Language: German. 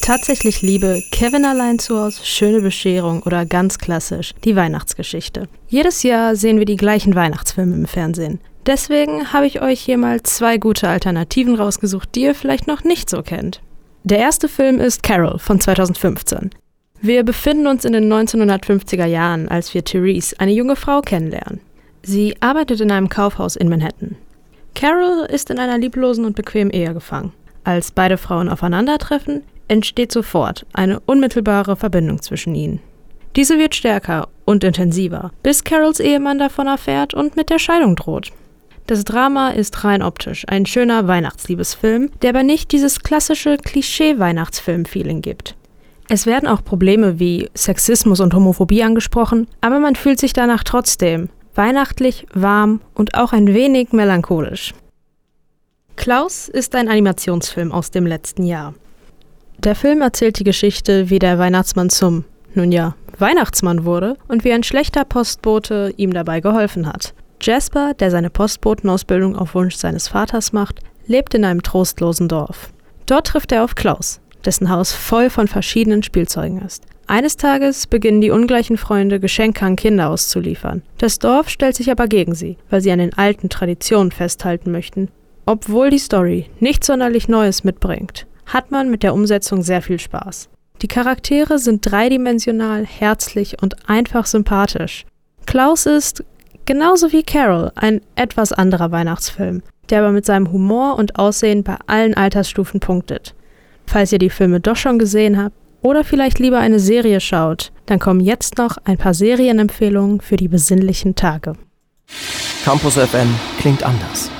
Tatsächlich Liebe, Kevin allein zu Hause, schöne Bescherung oder ganz klassisch die Weihnachtsgeschichte. Jedes Jahr sehen wir die gleichen Weihnachtsfilme im Fernsehen. Deswegen habe ich euch hier mal zwei gute Alternativen rausgesucht, die ihr vielleicht noch nicht so kennt. Der erste Film ist Carol von 2015. Wir befinden uns in den 1950er Jahren, als wir Therese, eine junge Frau, kennenlernen. Sie arbeitet in einem Kaufhaus in Manhattan. Carol ist in einer lieblosen und bequemen Ehe gefangen. Als beide Frauen aufeinandertreffen, entsteht sofort eine unmittelbare Verbindung zwischen ihnen. Diese wird stärker und intensiver, bis Carols Ehemann davon erfährt und mit der Scheidung droht. Das Drama ist rein optisch ein schöner Weihnachtsliebesfilm, der aber nicht dieses klassische Klischee-Weihnachtsfilm-Feeling gibt. Es werden auch Probleme wie Sexismus und Homophobie angesprochen, aber man fühlt sich danach trotzdem weihnachtlich, warm und auch ein wenig melancholisch. Klaus ist ein Animationsfilm aus dem letzten Jahr. Der Film erzählt die Geschichte, wie der Weihnachtsmann zum, nun ja, Weihnachtsmann wurde und wie ein schlechter Postbote ihm dabei geholfen hat. Jasper, der seine Postbotenausbildung auf Wunsch seines Vaters macht, lebt in einem trostlosen Dorf. Dort trifft er auf Klaus, dessen Haus voll von verschiedenen Spielzeugen ist. Eines Tages beginnen die ungleichen Freunde Geschenke an Kinder auszuliefern. Das Dorf stellt sich aber gegen sie, weil sie an den alten Traditionen festhalten möchten, obwohl die Story nichts sonderlich Neues mitbringt hat man mit der Umsetzung sehr viel Spaß. Die Charaktere sind dreidimensional, herzlich und einfach sympathisch. Klaus ist, genauso wie Carol, ein etwas anderer Weihnachtsfilm, der aber mit seinem Humor und Aussehen bei allen Altersstufen punktet. Falls ihr die Filme doch schon gesehen habt oder vielleicht lieber eine Serie schaut, dann kommen jetzt noch ein paar Serienempfehlungen für die besinnlichen Tage. Campus FM klingt anders.